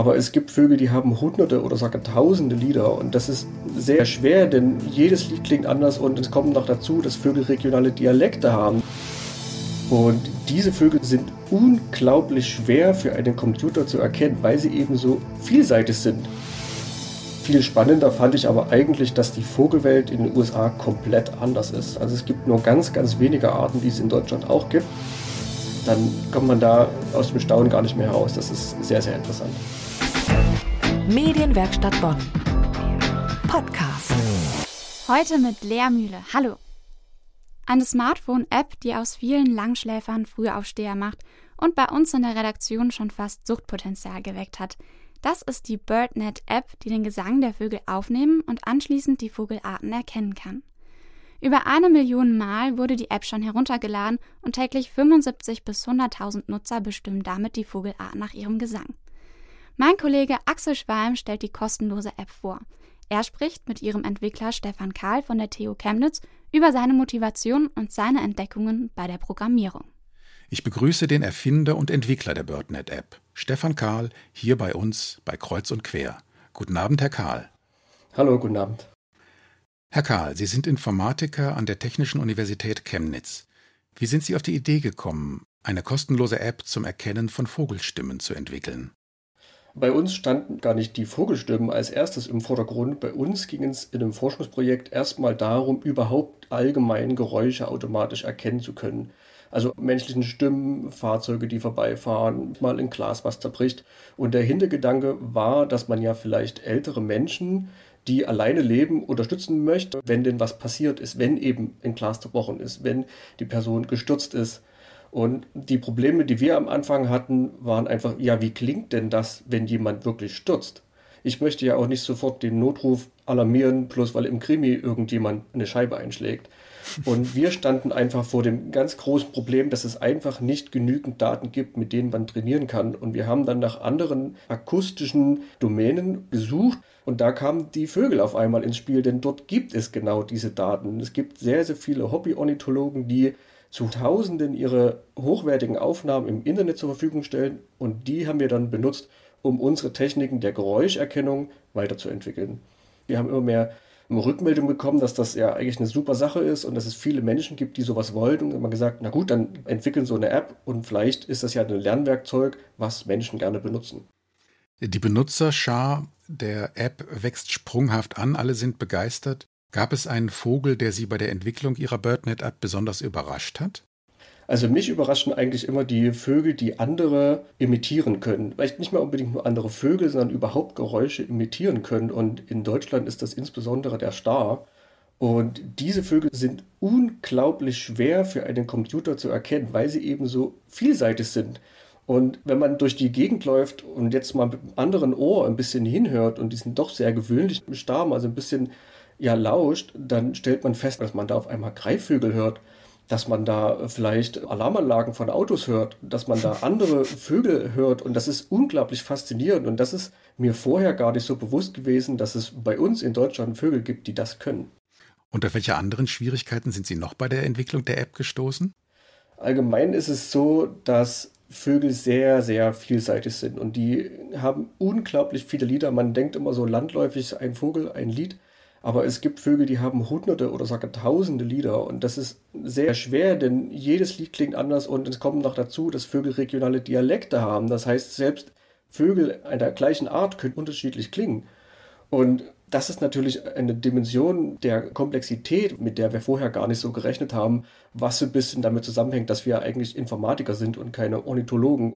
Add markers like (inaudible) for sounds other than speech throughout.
Aber es gibt Vögel, die haben hunderte oder sogar tausende Lieder und das ist sehr schwer, denn jedes Lied klingt anders und es kommt noch dazu, dass Vögel regionale Dialekte haben. Und diese Vögel sind unglaublich schwer für einen Computer zu erkennen, weil sie eben so vielseitig sind. Viel spannender fand ich aber eigentlich, dass die Vogelwelt in den USA komplett anders ist. Also es gibt nur ganz, ganz wenige Arten, die es in Deutschland auch gibt. Dann kommt man da aus dem Staunen gar nicht mehr heraus. Das ist sehr, sehr interessant. Medienwerkstatt Bonn. Podcast. Heute mit Lehrmühle. Hallo. Eine Smartphone-App, die aus vielen Langschläfern Frühaufsteher macht und bei uns in der Redaktion schon fast Suchtpotenzial geweckt hat. Das ist die BirdNet-App, die den Gesang der Vögel aufnehmen und anschließend die Vogelarten erkennen kann. Über eine Million Mal wurde die App schon heruntergeladen und täglich 75 bis 100.000 Nutzer bestimmen damit die Vogelarten nach ihrem Gesang. Mein Kollege Axel Schwalm stellt die kostenlose App vor. Er spricht mit ihrem Entwickler Stefan Karl von der TU Chemnitz über seine Motivation und seine Entdeckungen bei der Programmierung. Ich begrüße den Erfinder und Entwickler der BirdNet-App, Stefan Karl, hier bei uns bei Kreuz und Quer. Guten Abend, Herr Karl. Hallo, guten Abend. Herr Karl, Sie sind Informatiker an der Technischen Universität Chemnitz. Wie sind Sie auf die Idee gekommen, eine kostenlose App zum Erkennen von Vogelstimmen zu entwickeln? Bei uns standen gar nicht die Vogelstimmen als erstes im Vordergrund. Bei uns ging es in dem Forschungsprojekt erstmal darum, überhaupt allgemein Geräusche automatisch erkennen zu können. Also menschlichen Stimmen, Fahrzeuge, die vorbeifahren, mal ein Glas, was zerbricht. Und der Hintergedanke war, dass man ja vielleicht ältere Menschen, die alleine leben, unterstützen möchte, wenn denn was passiert ist, wenn eben ein Glas zerbrochen ist, wenn die Person gestürzt ist. Und die Probleme, die wir am Anfang hatten, waren einfach, ja, wie klingt denn das, wenn jemand wirklich stürzt? Ich möchte ja auch nicht sofort den Notruf alarmieren, bloß weil im Krimi irgendjemand eine Scheibe einschlägt. Und wir standen einfach vor dem ganz großen Problem, dass es einfach nicht genügend Daten gibt, mit denen man trainieren kann. Und wir haben dann nach anderen akustischen Domänen gesucht. Und da kamen die Vögel auf einmal ins Spiel, denn dort gibt es genau diese Daten. Es gibt sehr, sehr viele Hobby-Ornithologen, die zu Tausenden ihre hochwertigen Aufnahmen im Internet zur Verfügung stellen. Und die haben wir dann benutzt, um unsere Techniken der Geräuscherkennung weiterzuentwickeln. Wir haben immer mehr Rückmeldung bekommen, dass das ja eigentlich eine super Sache ist und dass es viele Menschen gibt, die sowas wollen. Und immer gesagt, na gut, dann entwickeln so eine App und vielleicht ist das ja ein Lernwerkzeug, was Menschen gerne benutzen. Die Benutzerschar der App wächst sprunghaft an, alle sind begeistert. Gab es einen Vogel, der Sie bei der Entwicklung Ihrer BirdNet-App besonders überrascht hat? Also mich überraschen eigentlich immer die Vögel, die andere imitieren können. Vielleicht nicht mal unbedingt nur andere Vögel, sondern überhaupt Geräusche imitieren können. Und in Deutschland ist das insbesondere der Star. Und diese Vögel sind unglaublich schwer für einen Computer zu erkennen, weil sie eben so vielseitig sind. Und wenn man durch die Gegend läuft und jetzt mal mit einem anderen Ohr ein bisschen hinhört und diesen doch sehr gewöhnlichen Star also ein bisschen ja lauscht, dann stellt man fest, dass man da auf einmal Greifvögel hört dass man da vielleicht Alarmanlagen von Autos hört, dass man da (laughs) andere Vögel hört und das ist unglaublich faszinierend und das ist mir vorher gar nicht so bewusst gewesen, dass es bei uns in Deutschland Vögel gibt, die das können. Und auf welche anderen Schwierigkeiten sind Sie noch bei der Entwicklung der App gestoßen? Allgemein ist es so, dass Vögel sehr, sehr vielseitig sind und die haben unglaublich viele Lieder. Man denkt immer so landläufig ein Vogel, ein Lied. Aber es gibt Vögel, die haben hunderte oder sogar tausende Lieder und das ist sehr schwer, denn jedes Lied klingt anders und es kommt noch dazu, dass Vögel regionale Dialekte haben. Das heißt, selbst Vögel einer gleichen Art können unterschiedlich klingen. Und das ist natürlich eine Dimension der Komplexität, mit der wir vorher gar nicht so gerechnet haben, was so ein bisschen damit zusammenhängt, dass wir eigentlich Informatiker sind und keine Ornithologen.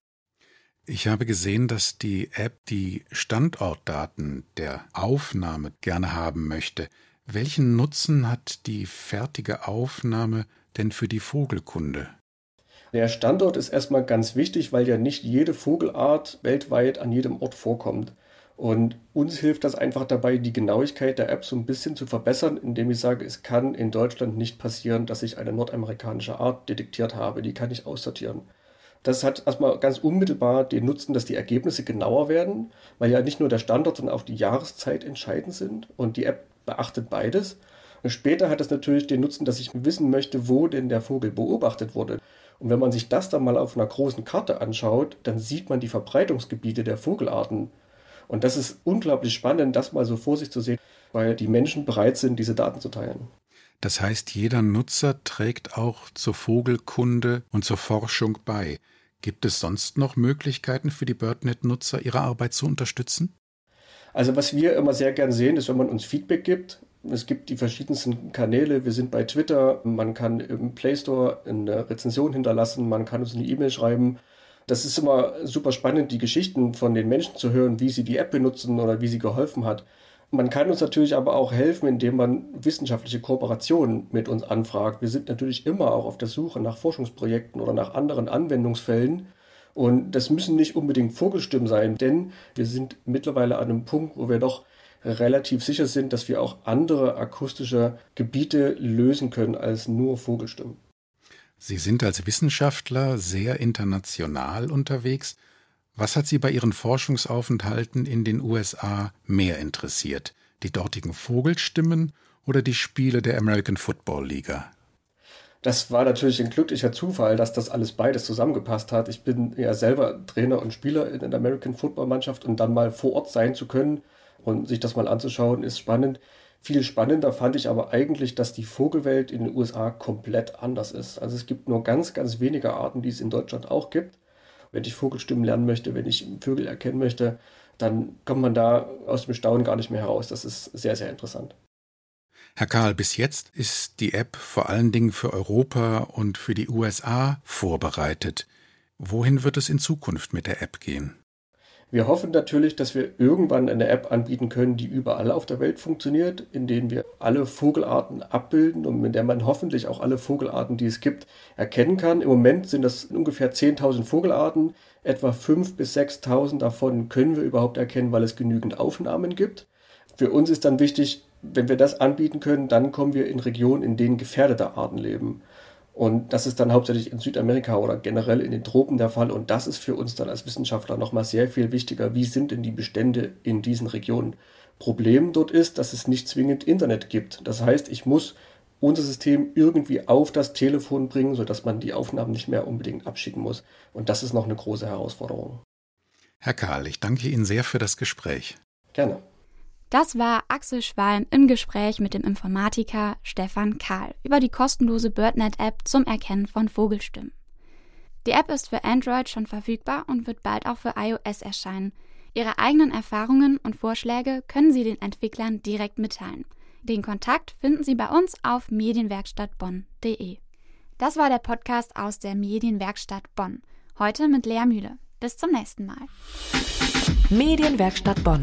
Ich habe gesehen, dass die App die Standortdaten der Aufnahme gerne haben möchte. Welchen Nutzen hat die fertige Aufnahme denn für die Vogelkunde? Der Standort ist erstmal ganz wichtig, weil ja nicht jede Vogelart weltweit an jedem Ort vorkommt. Und uns hilft das einfach dabei, die Genauigkeit der App so ein bisschen zu verbessern, indem ich sage, es kann in Deutschland nicht passieren, dass ich eine nordamerikanische Art detektiert habe. Die kann ich aussortieren. Das hat erstmal ganz unmittelbar den Nutzen, dass die Ergebnisse genauer werden, weil ja nicht nur der Standort, sondern auch die Jahreszeit entscheidend sind und die App beachtet beides. Und später hat es natürlich den Nutzen, dass ich wissen möchte, wo denn der Vogel beobachtet wurde. Und wenn man sich das dann mal auf einer großen Karte anschaut, dann sieht man die Verbreitungsgebiete der Vogelarten. Und das ist unglaublich spannend, das mal so vor sich zu sehen, weil die Menschen bereit sind, diese Daten zu teilen. Das heißt, jeder Nutzer trägt auch zur Vogelkunde und zur Forschung bei. Gibt es sonst noch Möglichkeiten für die BirdNet-Nutzer, ihre Arbeit zu unterstützen? Also was wir immer sehr gern sehen, ist, wenn man uns Feedback gibt. Es gibt die verschiedensten Kanäle. Wir sind bei Twitter. Man kann im Play Store eine Rezension hinterlassen. Man kann uns eine E-Mail schreiben. Das ist immer super spannend, die Geschichten von den Menschen zu hören, wie sie die App benutzen oder wie sie geholfen hat. Man kann uns natürlich aber auch helfen, indem man wissenschaftliche Kooperationen mit uns anfragt. Wir sind natürlich immer auch auf der Suche nach Forschungsprojekten oder nach anderen Anwendungsfällen. Und das müssen nicht unbedingt Vogelstimmen sein, denn wir sind mittlerweile an einem Punkt, wo wir doch relativ sicher sind, dass wir auch andere akustische Gebiete lösen können als nur Vogelstimmen. Sie sind als Wissenschaftler sehr international unterwegs. Was hat Sie bei Ihren Forschungsaufenthalten in den USA mehr interessiert? Die dortigen Vogelstimmen oder die Spiele der American Football Liga? Das war natürlich ein glücklicher Zufall, dass das alles beides zusammengepasst hat. Ich bin ja selber Trainer und Spieler in der American Football Mannschaft und dann mal vor Ort sein zu können und sich das mal anzuschauen, ist spannend. Viel spannender fand ich aber eigentlich, dass die Vogelwelt in den USA komplett anders ist. Also es gibt nur ganz, ganz wenige Arten, die es in Deutschland auch gibt wenn ich Vogelstimmen lernen möchte, wenn ich Vögel erkennen möchte, dann kommt man da aus dem Staunen gar nicht mehr heraus. Das ist sehr, sehr interessant. Herr Karl, bis jetzt ist die App vor allen Dingen für Europa und für die USA vorbereitet. Wohin wird es in Zukunft mit der App gehen? Wir hoffen natürlich, dass wir irgendwann eine App anbieten können, die überall auf der Welt funktioniert, in denen wir alle Vogelarten abbilden und mit der man hoffentlich auch alle Vogelarten, die es gibt, erkennen kann. Im Moment sind das ungefähr 10.000 Vogelarten. Etwa 5.000 bis 6.000 davon können wir überhaupt erkennen, weil es genügend Aufnahmen gibt. Für uns ist dann wichtig, wenn wir das anbieten können, dann kommen wir in Regionen, in denen gefährdete Arten leben. Und das ist dann hauptsächlich in Südamerika oder generell in den Tropen der Fall. Und das ist für uns dann als Wissenschaftler nochmal sehr viel wichtiger. Wie sind denn die Bestände in diesen Regionen? Problem dort ist, dass es nicht zwingend Internet gibt. Das heißt, ich muss unser System irgendwie auf das Telefon bringen, sodass man die Aufnahmen nicht mehr unbedingt abschicken muss. Und das ist noch eine große Herausforderung. Herr Karl, ich danke Ihnen sehr für das Gespräch. Gerne. Das war Axel Schwalm im Gespräch mit dem Informatiker Stefan Kahl über die kostenlose BirdNet-App zum Erkennen von Vogelstimmen. Die App ist für Android schon verfügbar und wird bald auch für iOS erscheinen. Ihre eigenen Erfahrungen und Vorschläge können Sie den Entwicklern direkt mitteilen. Den Kontakt finden Sie bei uns auf medienwerkstattbonn.de. Das war der Podcast aus der Medienwerkstatt Bonn. Heute mit Lehrmühle. Bis zum nächsten Mal. Medienwerkstatt Bonn.